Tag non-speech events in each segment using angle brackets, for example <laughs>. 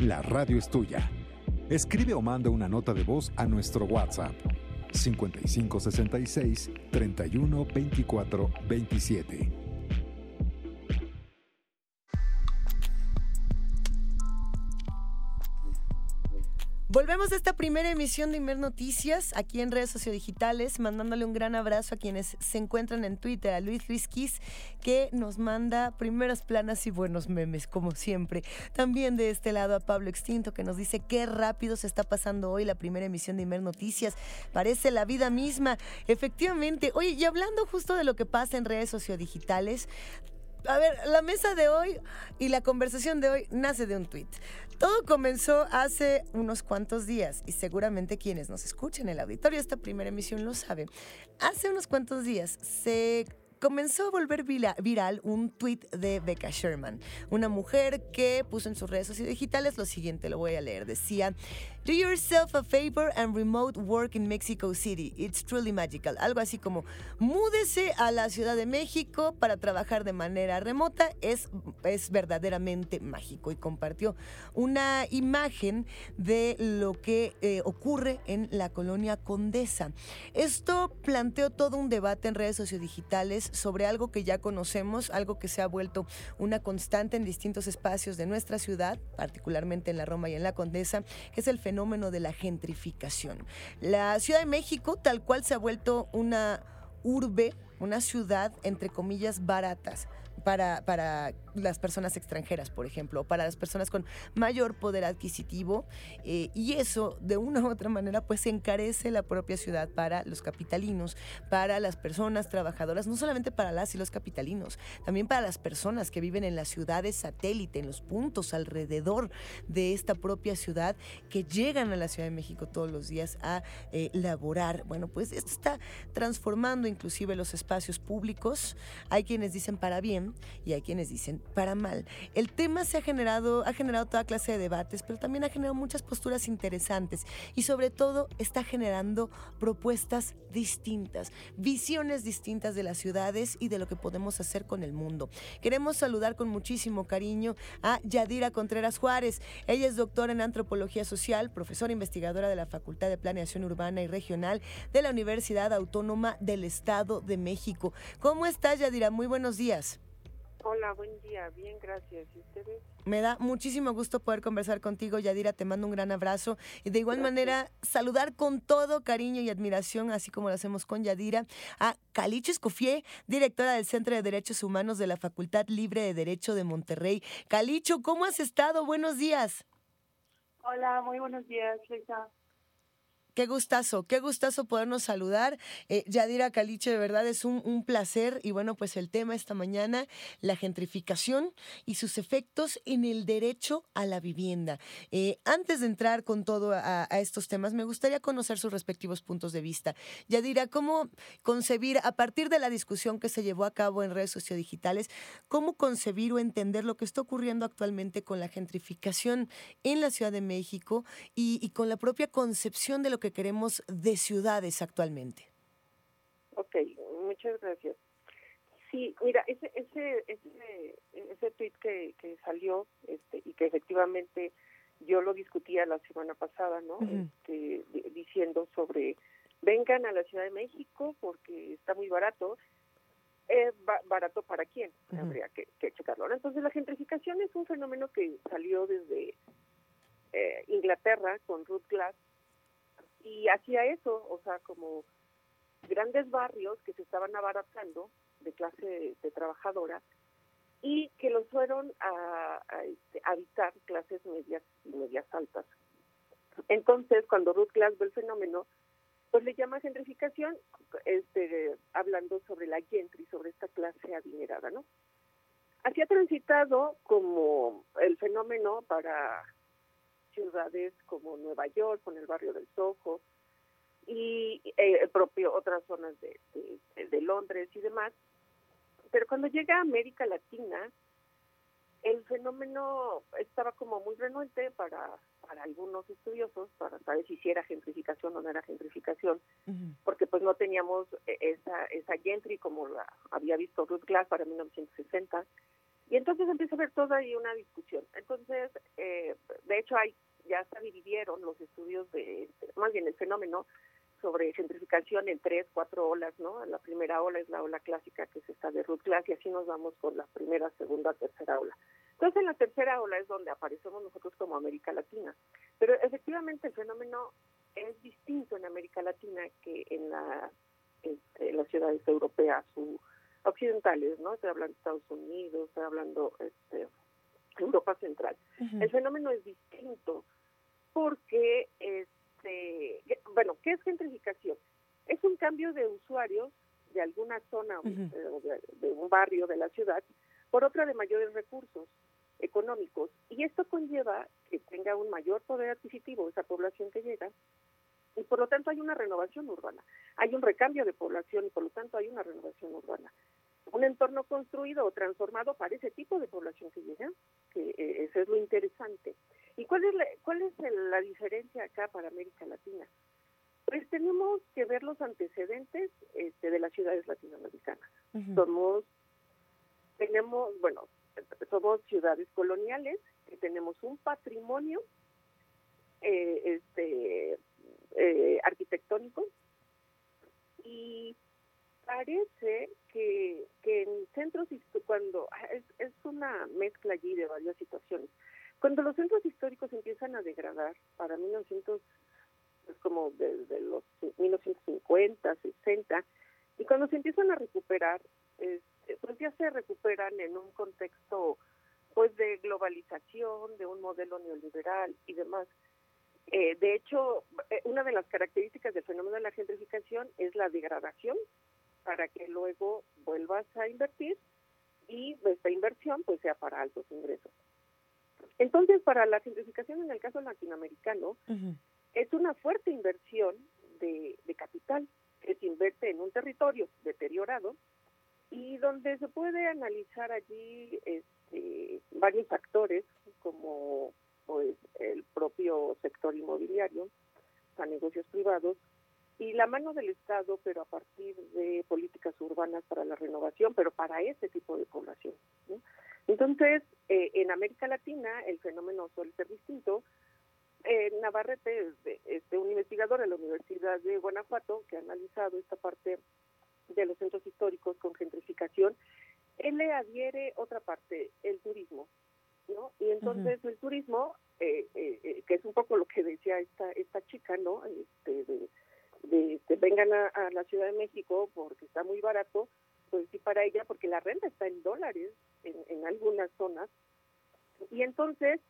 La radio es tuya. Escribe o manda una nota de voz a nuestro WhatsApp 5566 31 24 27. Volvemos a esta primera emisión de Inmer Noticias aquí en redes sociodigitales, mandándole un gran abrazo a quienes se encuentran en Twitter, a Luis Rizquis, que nos manda primeras planas y buenos memes, como siempre. También de este lado a Pablo Extinto, que nos dice qué rápido se está pasando hoy la primera emisión de Inmer Noticias. Parece la vida misma. Efectivamente, oye, y hablando justo de lo que pasa en redes sociodigitales, a ver, la mesa de hoy y la conversación de hoy nace de un tuit. Todo comenzó hace unos cuantos días y seguramente quienes nos escuchen en el auditorio esta primera emisión lo saben. Hace unos cuantos días se comenzó a volver viral un tweet de Becca Sherman, una mujer que puso en sus redes sociales lo siguiente, lo voy a leer, decía, Do yourself a favor and remote work in Mexico City. It's truly magical. Algo así como, múdese a la Ciudad de México para trabajar de manera remota. Es, es verdaderamente mágico. Y compartió una imagen de lo que eh, ocurre en la colonia Condesa. Esto planteó todo un debate en redes sociodigitales sobre algo que ya conocemos, algo que se ha vuelto una constante en distintos espacios de nuestra ciudad, particularmente en la Roma y en la Condesa, que es el fenómeno de la gentrificación. La Ciudad de México tal cual se ha vuelto una urbe, una ciudad entre comillas baratas para, para las personas extranjeras, por ejemplo, para las personas con mayor poder adquisitivo. Eh, y eso, de una u otra manera, pues encarece la propia ciudad para los capitalinos, para las personas trabajadoras, no solamente para las y los capitalinos, también para las personas que viven en las ciudades satélite, en los puntos alrededor de esta propia ciudad, que llegan a la Ciudad de México todos los días a eh, laborar. Bueno, pues esto está transformando inclusive los espacios públicos. Hay quienes dicen para bien y hay quienes dicen para mal. El tema se ha generado, ha generado toda clase de debates, pero también ha generado muchas posturas interesantes y sobre todo está generando propuestas distintas, visiones distintas de las ciudades y de lo que podemos hacer con el mundo. Queremos saludar con muchísimo cariño a Yadira Contreras Juárez. Ella es doctora en antropología social, profesora investigadora de la Facultad de Planeación Urbana y Regional de la Universidad Autónoma del Estado de México. ¿Cómo estás, Yadira? Muy buenos días. Hola, buen día. Bien, gracias. ¿Y ustedes? Me da muchísimo gusto poder conversar contigo, Yadira. Te mando un gran abrazo. Y de igual manera, saludar con todo cariño y admiración, así como lo hacemos con Yadira, a Caliche Escofié, directora del Centro de Derechos Humanos de la Facultad Libre de Derecho de Monterrey. Calicho, ¿cómo has estado? Buenos días. Hola, muy buenos días, Lisa. Qué gustazo, qué gustazo podernos saludar. Eh, Yadira Caliche, de verdad es un, placer. Y bueno, pues el tema esta mañana, la gentrificación y sus efectos en el derecho a la vivienda. Eh, antes de entrar con todo a, estos temas, me gustaría conocer sus respectivos puntos de vista. Yadira, ¿cómo concebir, a partir de la discusión que se llevó a cabo en redes sociodigitales, cómo concebir o entender lo que está ocurriendo actualmente con la gentrificación en la Ciudad de México y, y con la propia concepción de lo que queremos de ciudades actualmente. Ok, muchas gracias. Sí, mira, ese ese ese, ese tweet que, que salió este, y que efectivamente yo lo discutía la semana pasada, ¿no? este, diciendo sobre vengan a la Ciudad de México porque está muy barato. Eh, ¿Barato para quién? Habría que, que, checarlo. Entonces, la gentrificación es un fenómeno que salió desde eh, Inglaterra con Ruth Glass y hacía eso, o sea, como grandes barrios que se estaban abaratando de clase de, trabajadora y que los fueron a, este, habitar clases medias y medias altas. Entonces, cuando Ruth Glass ve el fenómeno, pues le llama gentrificación, este, hablando sobre la gentry, sobre esta clase adinerada, ¿no? Así ha transitado como el fenómeno para ciudades como Nueva York, con el barrio del Soho, y eh, propio otras zonas de, de, Londres y demás. Pero cuando llega a América Latina, el fenómeno estaba como muy renuente para, para algunos estudiosos, para saber si era gentrificación o no era gentrificación, porque pues no teníamos e, esa, esa gentry como la había visto Ruth Glass para 1960, y entonces empieza a haber toda ahí una discusión. Entonces, eh, de hecho, hecho hay ya se dividieron los estudios de, más bien el fenómeno sobre gentrificación en tres, cuatro olas, ¿no? La primera ola es la ola clásica, que es esta de Ruth y así nos vamos con la primera, segunda, tercera ola. Entonces, en la tercera ola es donde aparecemos nosotros como América Latina. Pero efectivamente el fenómeno es distinto en América Latina que en, la, este, las ciudades europeas u occidentales, ¿no? Estoy hablando de Estados Unidos, estoy hablando este, Europa Central. El fenómeno es distinto porque, este, bueno, ¿qué es gentrificación? Es un cambio de usuarios de alguna zona de, de un barrio de la ciudad por otra de mayores recursos económicos. Y esto conlleva que tenga un mayor poder adquisitivo esa población que llega y por lo tanto hay una renovación urbana. Hay un recambio de población y por lo tanto hay una renovación urbana. Un entorno construido o transformado para ese tipo de población que llega, que eh, eso es lo interesante. ¿Y cuál es la, cuál es la diferencia acá para América Latina? Pues tenemos que ver los antecedentes este, de las ciudades latinoamericanas. Somos, tenemos, bueno, somos ciudades coloniales que tenemos un patrimonio eh, este eh, arquitectónico y parece que, que en centros cuando ah, es, es una mezcla allí de varias situaciones cuando los centros históricos empiezan a degradar para 1900 es como desde los 1950 60 y cuando se empiezan a recuperar este, pues ya se recuperan en un contexto pues de globalización de un modelo neoliberal y demás eh, de hecho, eh, una de las características del fenómeno de la gentrificación es la degradación para que luego vuelvas a invertir y esta inversión pues sea para altos ingresos. Entonces, para la gentrificación en el caso latinoamericano, es una fuerte inversión de, de capital que se invierte en un territorio deteriorado y donde se puede analizar allí este, varios factores como pues el propio sector inmobiliario a negocios privados y la mano del Estado, pero a partir de políticas urbanas para la renovación, pero para ese tipo de población. Entonces, eh, en América Latina el fenómeno suele ser distinto. Eh, Navarrete es este, un investigador de la Universidad de Guanajuato que ha analizado esta parte de los centros históricos con gentrificación. Él le adhiere otra parte, el turismo. ¿no? Y entonces el turismo, eh, eh, eh, que es un poco lo que decía esta esta chica, ¿no? Este, de, de, vengan a, la Ciudad de México porque está muy barato, pues sí para ella, porque la renta está en dólares en, en algunas zonas. Y entonces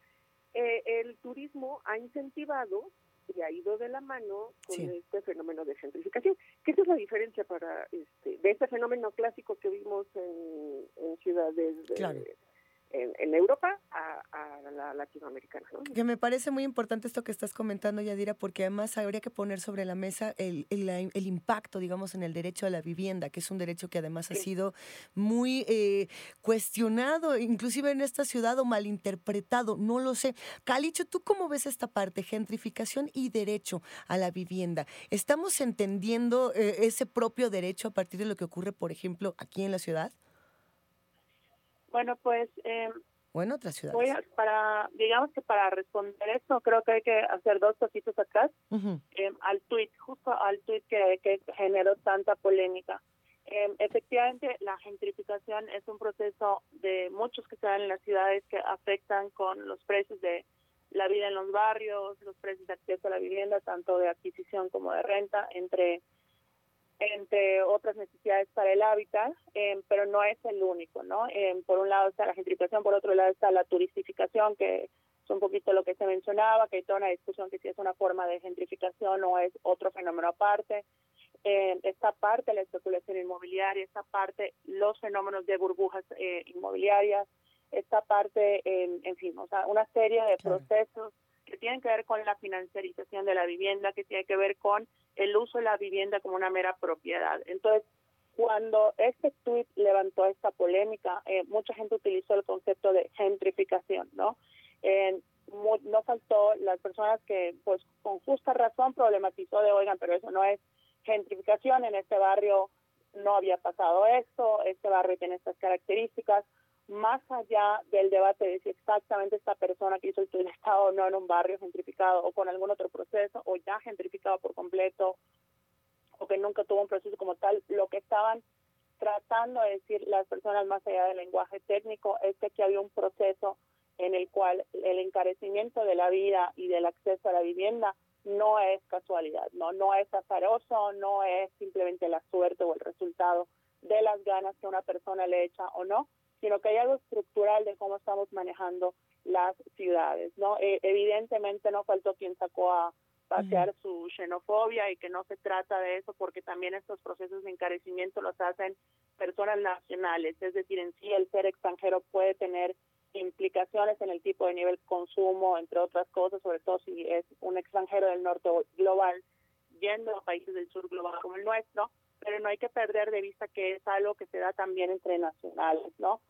el turismo ha incentivado y ha ido de la mano con este fenómeno de gentrificación. ¿Qué es la diferencia para este, de este fenómeno clásico que vimos en, en ciudades de, en, Europa a, la latinoamericana. Que me parece muy importante esto que estás comentando, Yadira, porque además habría que poner sobre la mesa el, el, impacto, digamos, en el derecho a la vivienda, que es un derecho que además ha sido muy eh, cuestionado, inclusive en esta ciudad o malinterpretado, no lo sé. Calicho, ¿tú cómo ves esta parte, gentrificación y derecho a la vivienda? ¿Estamos entendiendo eh, ese propio derecho a partir de lo que ocurre, por ejemplo, aquí en la ciudad? Bueno, pues... Eh, bueno, otra ciudad. para, digamos que para responder esto, creo que hay que hacer dos cositas atrás. Em, al tweet, justo al tweet que, que generó tanta polémica. Eh, efectivamente, la gentrificación es un proceso de muchos que se dan en las ciudades que afectan con los precios de la vida en los barrios, los precios de acceso a la vivienda, tanto de adquisición como de renta, entre entre otras necesidades para el hábitat, eh, pero no es el único, ¿no? Eh, por un lado está la gentrificación, por otro lado está la turistificación, que es un poquito lo que se mencionaba, que hay toda una discusión que si es una forma de gentrificación o es otro fenómeno aparte. Eh, esta parte, la especulación inmobiliaria, esta parte, los fenómenos de burbujas eh, inmobiliarias, esta parte, en fin, o sea, una serie de procesos que tienen que ver con la financiarización de la vivienda, que tiene que ver con el uso de la vivienda como una mera propiedad. Entonces, cuando este tuit levantó esta polémica, eh, mucha gente utilizó el concepto de gentrificación, ¿no? No faltó las personas que, pues, con justa razón problematizó de, oigan, pero eso no es gentrificación, en este barrio no había pasado esto, este barrio tiene estas características, más allá del debate de si exactamente esta persona que hizo el tuit estaba o no en un barrio gentrificado o con algún otro proceso o ya gentrificado por completo o que nunca tuvo un proceso como tal, lo que estaban tratando de decir las personas más allá del lenguaje técnico es que aquí había un proceso en el cual el encarecimiento de la vida y del acceso a la vivienda no es casualidad, no, no es azaroso, no es simplemente la suerte o el resultado de las ganas que una persona le echa o no, sino que hay algo estructural de cómo estamos manejando las ciudades, ¿no? E, evidentemente no faltó quien sacó a pasear su xenofobia y que no se trata de eso porque también estos procesos de encarecimiento los hacen personas nacionales, es decir, en sí el ser extranjero puede tener implicaciones en el tipo de nivel consumo, entre otras cosas, sobre todo si es un extranjero del norte global yendo a países del sur global como el nuestro, pero no hay que perder de vista que es algo que se da también entre nacionales, ¿no?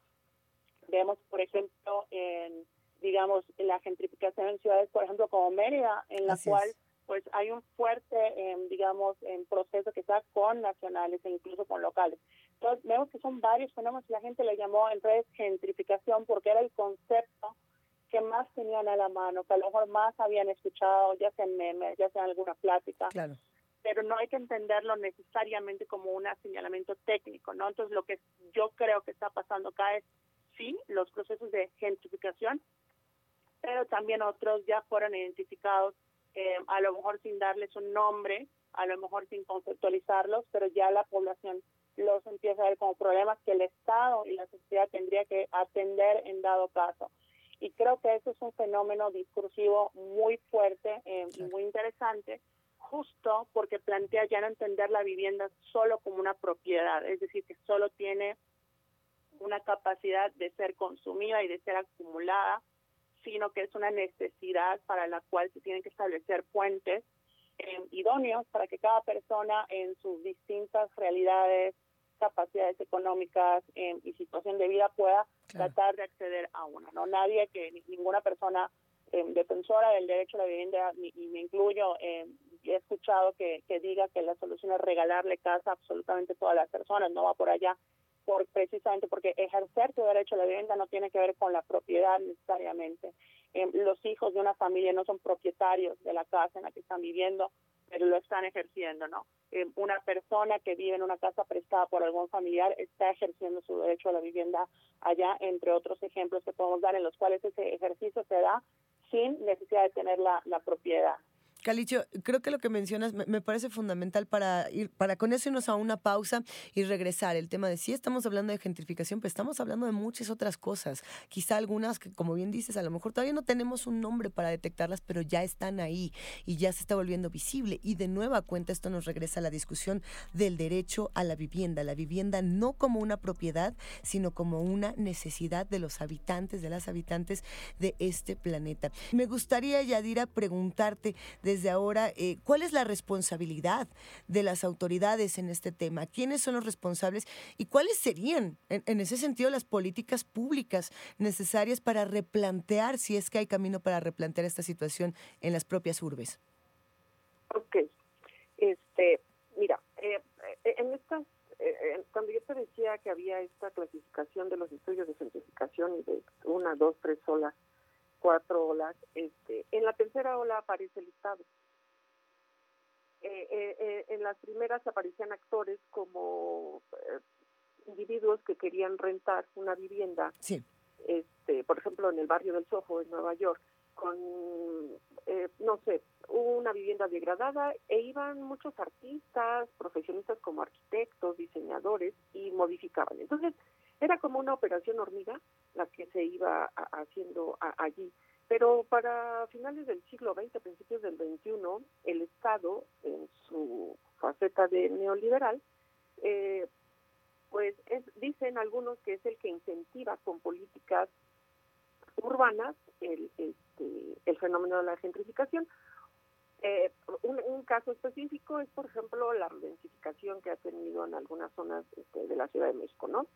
Vemos, por ejemplo, en, digamos, en la gentrificación en ciudades, por ejemplo, como Mérida, en la cual pues hay un fuerte, em, digamos, en proceso que está con nacionales e incluso con locales. Entonces, vemos que son varios fenómenos, la gente le llamó en redes gentrificación porque era el concepto que más tenían a la mano, que a lo mejor más habían escuchado, ya sea en memes, ya sea en alguna plática. Claro. Pero no hay que entenderlo necesariamente como un señalamiento técnico, ¿no? Entonces, lo que yo creo que está pasando acá es, sí, los procesos de gentrificación, pero también otros ya fueron identificados eh, a lo mejor sin darles un nombre, a lo mejor sin conceptualizarlos, pero ya la población los empieza a ver como problemas que el Estado y la sociedad tendría que atender en dado caso. Y creo que eso es un fenómeno discursivo muy fuerte eh, y muy interesante, justo porque plantea ya no entender la vivienda solo como una propiedad, es decir, que solo tiene una capacidad de ser consumida y de ser acumulada, sino que es una necesidad para la cual se tienen que establecer puentes eh, idóneos para que cada persona en sus distintas realidades, capacidades económicas eh, y situación de vida pueda tratar de acceder a una. No nadie que ninguna persona eh, defensora del derecho a la vivienda y me incluyo he escuchado que, que diga que la solución es regalarle casa a absolutamente todas las personas. No va por allá por precisamente porque ejercer tu derecho a la vivienda no tiene que ver con la propiedad necesariamente. Eh, los hijos de una familia no son propietarios de la casa en la que están viviendo, pero lo están ejerciendo, ¿no? Una persona que vive en una casa prestada por algún familiar está ejerciendo su derecho a la vivienda allá, entre otros ejemplos que podemos dar en los cuales ese ejercicio se da sin necesidad de tener la, la propiedad. Calicho, creo que lo que mencionas me, parece fundamental para ir, para con eso irnos a una pausa y regresar. El tema de si estamos hablando de gentrificación, pero estamos hablando de muchas otras cosas. Quizá algunas que, como bien dices, a lo mejor todavía no tenemos un nombre para detectarlas, pero ya están ahí y ya se está volviendo visible. Y de nueva cuenta esto nos regresa a la discusión del derecho a la vivienda. La vivienda no como una propiedad, sino como una necesidad de los habitantes, de las habitantes de este planeta. Me gustaría, Yadira, preguntarte desde ahora, eh, ¿cuál es la responsabilidad de las autoridades en este tema? ¿Quiénes son los responsables y cuáles serían, en, ese sentido, las políticas públicas necesarias para replantear, si es que hay camino para replantear esta situación en las propias urbes? Ok, este, mira, eh, eh, en estas cuando yo te decía que había esta clasificación de los estudios de certificación y de una, dos, tres olas, cuatro olas, este, en la tercera ola aparece el Estado. Eh, eh, eh, en las primeras aparecían actores como individuos que querían rentar una vivienda, este, por ejemplo, en el barrio del Soho, en Nueva York, con, no sé, una vivienda degradada e iban muchos artistas, profesionistas como arquitectos, diseñadores y modificaban. Entonces, era como una operación hormiga la que se iba haciendo allí. Pero para finales del siglo XX, principios del XXI, el Estado, en su faceta de neoliberal, eh, pues dicen algunos que es el que incentiva con políticas urbanas el, este, el fenómeno de la gentrificación. Eh, un, caso específico es, por ejemplo, la densificación que ha tenido en algunas zonas este, de la Ciudad de México, ¿no?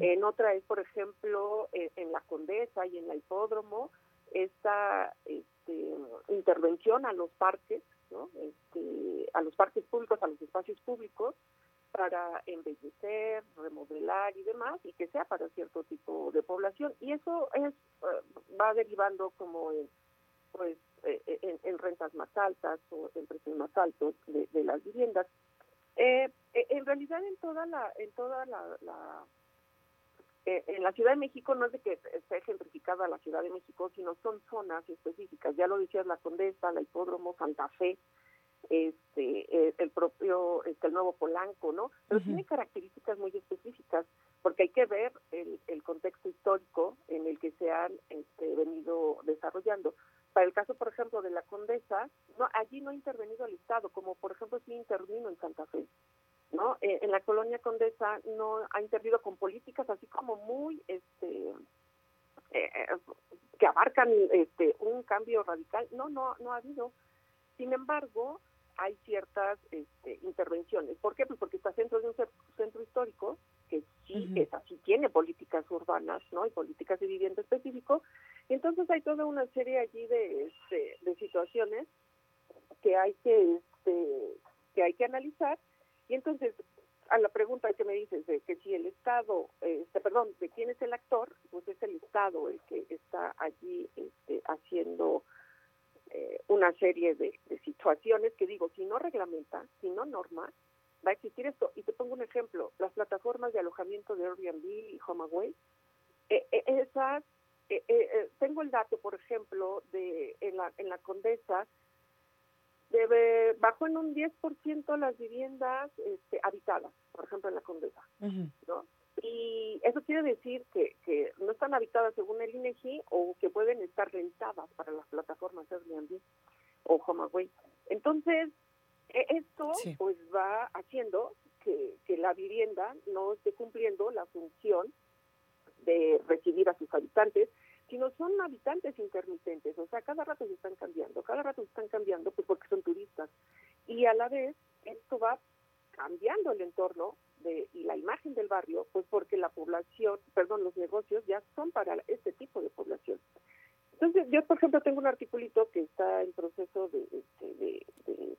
En otra es, por ejemplo, eh, en la Condesa y en la Hipódromo, esta este, intervención a los parques, ¿no? este, a los parques públicos, a los espacios públicos, para embellecer, remodelar y demás, y que sea para cierto tipo de población. Y eso es eh, va derivando como en, pues, eh, en, rentas más altas o en precios más altos de, las viviendas. Eh, en realidad en toda la, en toda la, en la Ciudad de México no es de que esté gentrificada la Ciudad de México, sino son zonas específicas. Ya lo decías, la Condesa, la Hipódromo, Santa Fe, este el propio este, el nuevo Polanco, ¿no? Pero tiene características muy específicas porque hay que ver el, el contexto histórico en el que se han este, venido desarrollando. Para el caso, por ejemplo, de la Condesa, no, allí no ha intervenido el Estado, como por ejemplo sí intervino en Santa Fe. ¿no? Eh, en la colonia Condesa no ha intervenido con políticas así como muy este eh, que abarcan este un cambio radical. No, no, no ha habido. Sin embargo, hay ciertas este, intervenciones. ¿Por qué? Pues porque está dentro de un centro histórico que sí es así, tiene políticas urbanas, ¿no? Y políticas de vivienda específico. Y entonces hay toda una serie allí de, este, de situaciones que hay que, este, que hay que analizar. Y entonces, a la pregunta que me dices de que si el Estado, este, perdón, de quién es el actor, pues es el Estado el que está allí este, haciendo eh, una serie de, situaciones que digo, si no reglamenta, si no norma, va a existir esto. Y te pongo un ejemplo, las plataformas de alojamiento de Airbnb y HomeAway, eh, eh, esas, tengo el dato, por ejemplo, de en la, en la Condesa, debe, bajó en un 10% las viviendas este, habitadas, por ejemplo, en la Condesa, ¿no? Y eso quiere decir que, que no están habitadas según el INEGI o que pueden estar rentadas para las plataformas Airbnb o HomeAway. Entonces, e, esto pues va haciendo que, que la vivienda no esté cumpliendo la función de recibir a sus habitantes, sino son habitantes intermitentes, o sea, cada rato se están cambiando, cada rato se están cambiando pues porque son turistas. Y a la vez esto va cambiando el entorno de, y la imagen del barrio, pues porque la población, perdón, los negocios ya son para este tipo de población. Entonces, yo, por ejemplo, tengo un articulito que está en proceso de, este, de,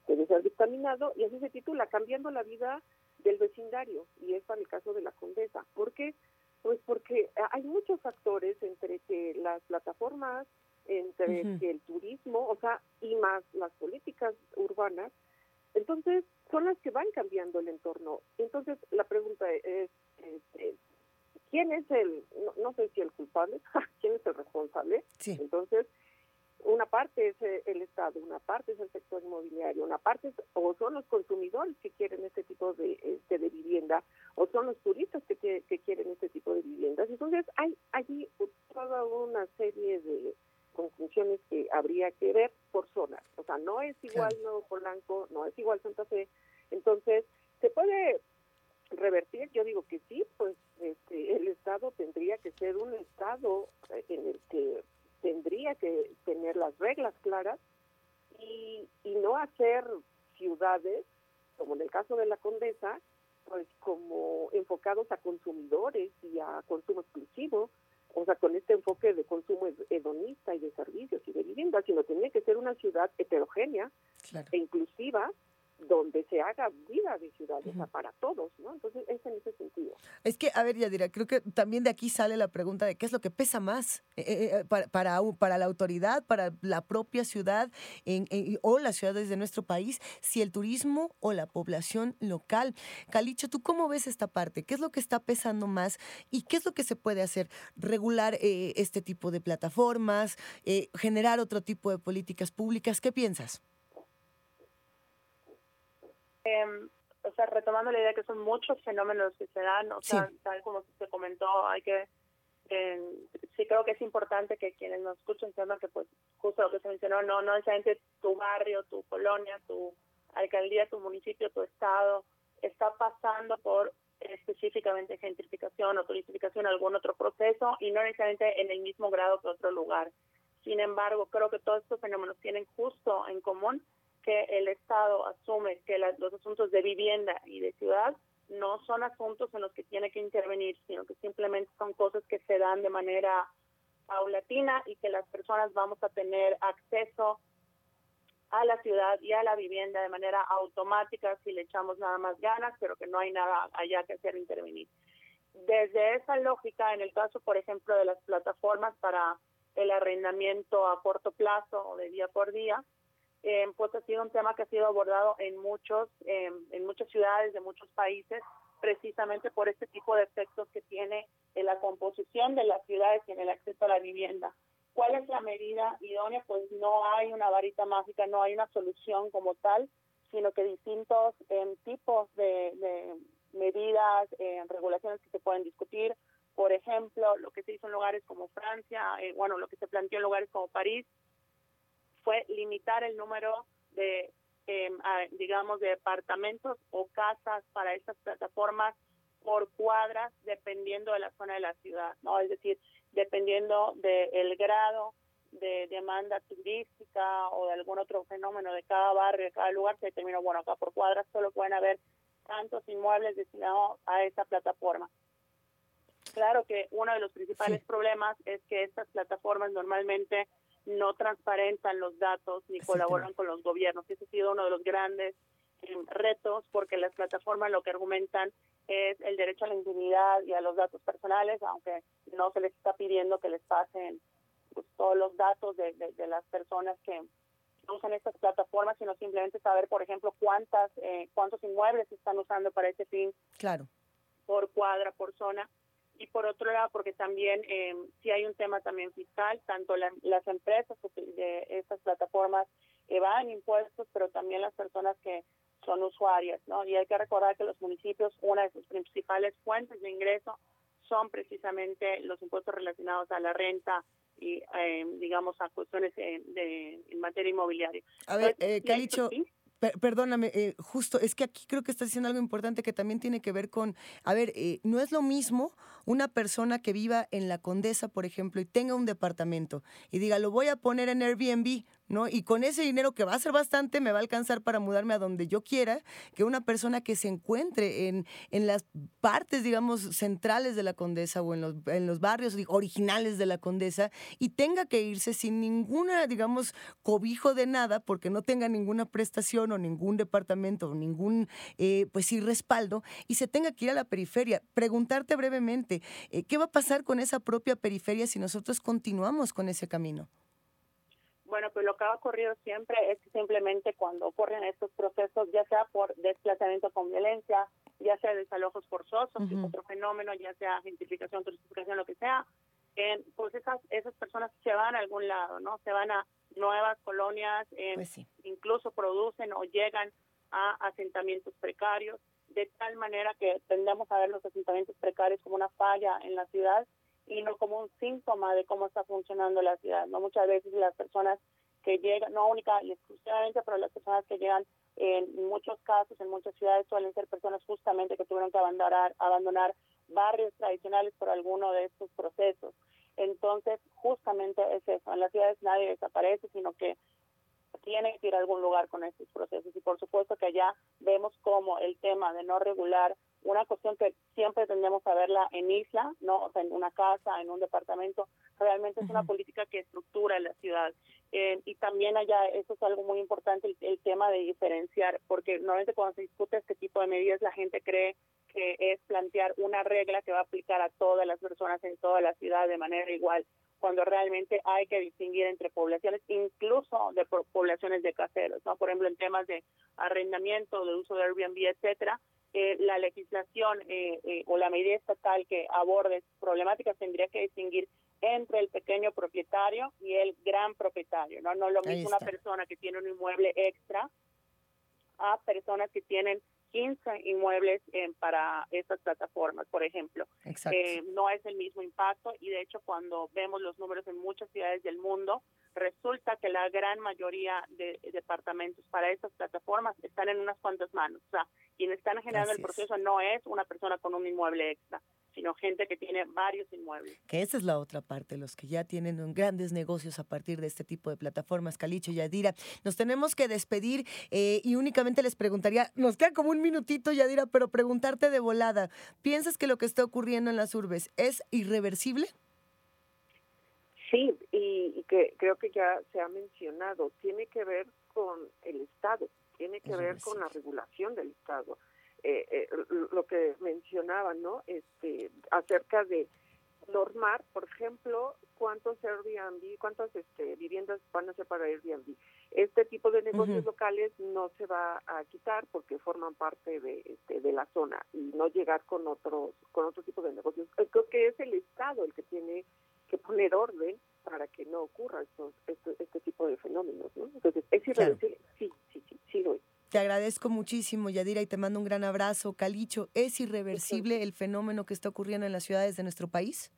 de, ser dictaminado y así se titula Cambiando la vida del vecindario, y es para el caso de la condesa. ¿Por qué? Pues porque hay muchos factores entre que las plataformas, entre que el turismo, o sea, y más las políticas urbanas, entonces, son las que van cambiando el entorno. Entonces, la pregunta es, este, ¿quién es el, no, sé si el culpable, <laughs> quién es el responsable? Entonces, una parte es eh, el Estado, una parte es el sector inmobiliario, una parte o son los consumidores que quieren este tipo de, este, de vivienda, o son los turistas que, que quieren este tipo de viviendas. Entonces, hay allí toda una serie de conclusiones que habría que ver por zonas. O sea, no es igual Nuevo Polanco, no es igual Santa Fe. Entonces, ¿se puede revertir? Yo digo que sí, pues este, el Estado tendría que ser un Estado eh, en el que tendría que tener las reglas claras y, y no hacer ciudades, como en el caso de la Condesa, pues como enfocados a consumidores y a consumo exclusivo, o sea, con este enfoque de consumo hedonista y de servicios y de vivienda, sino tenía que ser una ciudad heterogénea e inclusiva donde se haga vida de ciudades para todos, ¿no? Entonces, es en ese sentido. Es que, a ver, Yadira, creo que también de aquí sale la pregunta de qué es lo que pesa más eh, eh, eh, para, para, la autoridad, para la propia ciudad en, o las ciudades de nuestro país, si el turismo o la población local. Calicho, ¿tú cómo ves esta parte? ¿Qué es lo que está pesando más y qué es lo que se puede hacer? ¿Regular este tipo de plataformas? ¿Generar otro tipo de políticas públicas? ¿Qué piensas? Em, o sea, retomando la idea que son muchos fenómenos que se dan, o sea, tal como se comentó, hay que, eh, sí creo que es importante que quienes nos escuchen sepan que pues justo lo que se mencionó, no, no necesariamente tu barrio, tu colonia, tu alcaldía, tu municipio, tu estado, está pasando por específicamente gentrificación o turistificación, algún otro proceso y no necesariamente en el mismo grado que otro lugar. Sin embargo, creo que todos estos fenómenos tienen justo en común que el Estado asume que los asuntos de vivienda y de ciudad no son asuntos en los que tiene que intervenir, sino que simplemente son cosas que se dan de manera paulatina y que las personas vamos a tener acceso a la ciudad y a la vivienda de manera automática si le echamos nada más ganas, pero que no hay nada allá que hacer intervenir. Desde esa lógica, en el caso, por ejemplo, de las plataformas para el arrendamiento a corto plazo o de día por día, eh, pues ha sido un tema que ha sido abordado en muchos, eh, en muchas ciudades de muchos países, precisamente por este tipo de efectos que tiene en la composición de las ciudades y en el acceso a la vivienda. ¿Cuál es la medida idónea? Pues no hay una varita mágica, no hay una solución como tal, sino que distintos eh, tipos de, medidas, eh, regulaciones que se pueden discutir. Por ejemplo, lo que se hizo en lugares como Francia, eh, bueno, lo que se planteó en lugares como París, fue limitar el número de, em, digamos, de departamentos o casas para estas plataformas por cuadras dependiendo de la zona de la ciudad, ¿no? Es decir, dependiendo del grado de demanda turística o de algún otro fenómeno de cada barrio, de cada lugar, se determinó, bueno, acá por cuadras solo pueden haber tantos inmuebles destinados a esa plataforma. Claro que uno de los principales problemas es que estas plataformas normalmente no transparentan los datos ni colaboran con los gobiernos. Ese ha sido uno de los grandes eh, retos porque las plataformas lo que argumentan es el derecho a la intimidad y a los datos personales, aunque no se les está pidiendo que les pasen pues, todos los datos de, las personas que usan estas plataformas, sino simplemente saber, por ejemplo, cuántas eh, cuántos inmuebles se están usando para ese fin. Claro. Por cuadra, por zona. Y por otro lado, porque también eh, si hay un tema también fiscal, tanto las empresas de estas plataformas evaden impuestos, pero también las personas que son usuarias, ¿no? Y hay que recordar que los municipios, una de sus principales fuentes de ingreso son precisamente los impuestos relacionados a la renta y, eh, digamos, a cuestiones de, en materia inmobiliaria. A ver, eh, ¿qué ha perdóname, eh, justo, es que aquí creo que estás diciendo algo importante que también tiene que ver con, a ver, eh, no es lo mismo una persona que viva en la Condesa, por ejemplo, y tenga un departamento y diga, lo voy a poner en Airbnb, ¿no? Y con ese dinero que va a ser bastante, me va a alcanzar para mudarme a donde yo quiera, que una persona que se encuentre en, en las partes, digamos, centrales de la Condesa o en los, en los barrios originales de la Condesa y tenga que irse sin ninguna, digamos, cobijo de nada, porque no tenga ninguna prestación o ningún departamento o ningún, eh, pues sí, respaldo, y se tenga que ir a la periferia. Preguntarte brevemente, eh, ¿qué va a pasar con esa propia periferia si nosotros continuamos con ese camino? Bueno, pues lo que ha ocurrido siempre es que simplemente cuando ocurren estos procesos, ya sea por desplazamiento con violencia, ya sea desalojos forzosos, otro fenómeno, ya sea gentrificación, turistificación, lo que sea, pues esas, esas personas se van a algún lado, ¿no? Se van a nuevas colonias, pues incluso producen o llegan a asentamientos precarios, de tal manera que tendemos a ver los asentamientos precarios como una falla en la ciudad y no como un síntoma de cómo está funcionando la ciudad. No muchas veces las personas que llegan, no única y exclusivamente, pero las personas que llegan en muchos casos, en muchas ciudades suelen ser personas justamente que tuvieron que abandonar, abandonar barrios tradicionales por alguno de estos procesos. Entonces, justamente es eso, en las ciudades nadie desaparece, sino que tiene que ir a algún lugar con estos procesos. Y por supuesto que allá vemos como el tema de no regular una cuestión que siempre tendemos a verla en isla, no o sea, en una casa, en un departamento, realmente es una política que estructura la ciudad. Eh, y también allá, eso es algo muy importante, el, tema de diferenciar, porque normalmente cuando se discute este tipo de medidas, la gente cree que es plantear una regla que va a aplicar a todas las personas en toda la ciudad de manera igual cuando realmente hay que distinguir entre poblaciones, incluso de poblaciones de caseros, ¿no? Por ejemplo, en temas de arrendamiento, de uso de Airbnb, etcétera, eh, la legislación eh, eh, o la medida estatal que aborde problemáticas tendría que distinguir entre el pequeño propietario y el gran propietario, ¿no? No lo mismo una persona que tiene un inmueble extra a personas que tienen 15 inmuebles para estas plataformas, por ejemplo. Eh, no es el mismo impacto y de hecho cuando vemos los números en muchas ciudades del mundo, resulta que la gran mayoría de departamentos para estas plataformas están en unas cuantas manos. O sea, quienes están generando el proceso no es una persona con un inmueble extra, sino gente que tiene varios inmuebles. Que esa es la otra parte, los que ya tienen grandes negocios a partir de este tipo de plataformas, Calicho y Yadira. Nos tenemos que despedir eh, y únicamente les preguntaría, nos queda como un minutito, Yadira, pero preguntarte de volada, ¿piensas que lo que está ocurriendo en las urbes es irreversible? Sí, y, que creo que ya se ha mencionado, tiene que ver con el Estado, tiene que ver con la regulación del Estado. Eh, eh, lo que mencionaba, ¿no? Este, acerca de normar, por ejemplo, cuántos Airbnb, cuántas este, viviendas van a ser para Airbnb. Este tipo de negocios locales no se va a quitar porque forman parte de, este, de la zona y no llegar con otros con otro tipo de negocios. Creo que es el Estado el que tiene que poner orden para que no ocurra estos, este, este tipo de fenómenos. ¿no? Entonces, es irreversible. Sí, sí, sí, sí lo es. Te agradezco muchísimo, Yadira, y te mando un gran abrazo. Calicho, ¿es irreversible el fenómeno que está ocurriendo en las ciudades de nuestro país?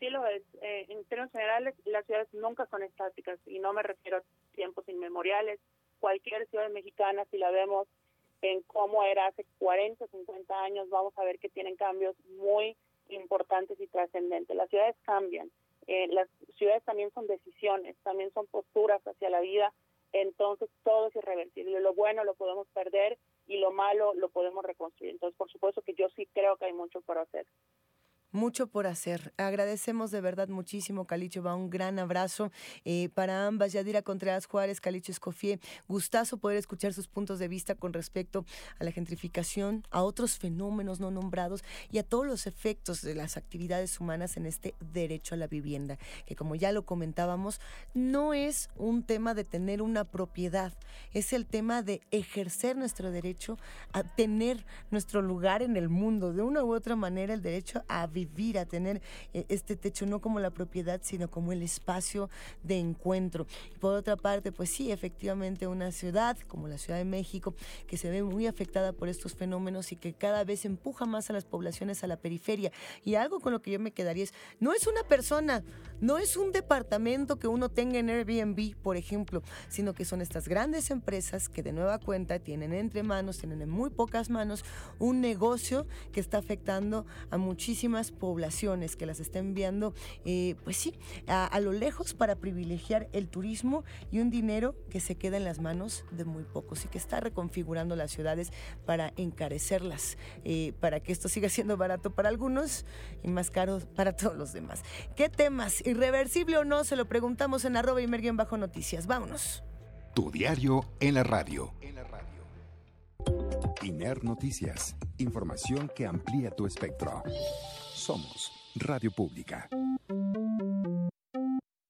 Sí lo es. Eh, en términos generales, las ciudades nunca son estáticas y no me refiero a tiempos inmemoriales. Cualquier ciudad mexicana, si la vemos en cómo era hace 40, 50 años, vamos a ver que tienen cambios muy importantes y trascendentes. Las ciudades cambian. Eh, las ciudades también son decisiones, también son posturas hacia la vida entonces todo es irreversible. Lo bueno lo podemos perder y lo malo lo podemos reconstruir. Entonces, por supuesto que yo sí creo que hay mucho por hacer mucho por hacer. Agradecemos de verdad muchísimo, Calicho. Va un gran abrazo eh, para ambas. Yadira Contreras Juárez, Calicho Escofié. Gustazo poder escuchar sus puntos de vista con respecto a la gentrificación, a otros fenómenos no nombrados y a todos los efectos de las actividades humanas en este derecho a la vivienda, que como ya lo comentábamos, no es un tema de tener una propiedad, es el tema de ejercer nuestro derecho a tener nuestro lugar en el mundo, de una u otra manera el derecho a vivir vivir, a tener eh, este techo no como la propiedad, sino como el espacio de encuentro. Por otra parte, pues sí, efectivamente una ciudad como la Ciudad de México, que se ve muy afectada por estos fenómenos y que cada vez empuja más a las poblaciones a la periferia. Y algo con lo que yo me quedaría es, no es una persona, no es un departamento que uno tenga en Airbnb, por ejemplo, sino que son estas grandes empresas que de nueva cuenta tienen entre manos, tienen en muy pocas manos un negocio que está afectando a muchísimas poblaciones que las está enviando, eh, pues sí, a, lo lejos para privilegiar el turismo y un dinero que se queda en las manos de muy pocos y que está reconfigurando las ciudades para encarecerlas, eh, para que esto siga siendo barato para algunos y más caro para todos los demás. ¿Qué temas? ¿Irreversible o no? Se lo preguntamos en arroba y bajo noticias. Vámonos. Tu diario en la radio. INER Noticias. Información que amplía tu espectro. Somos Radio Pública.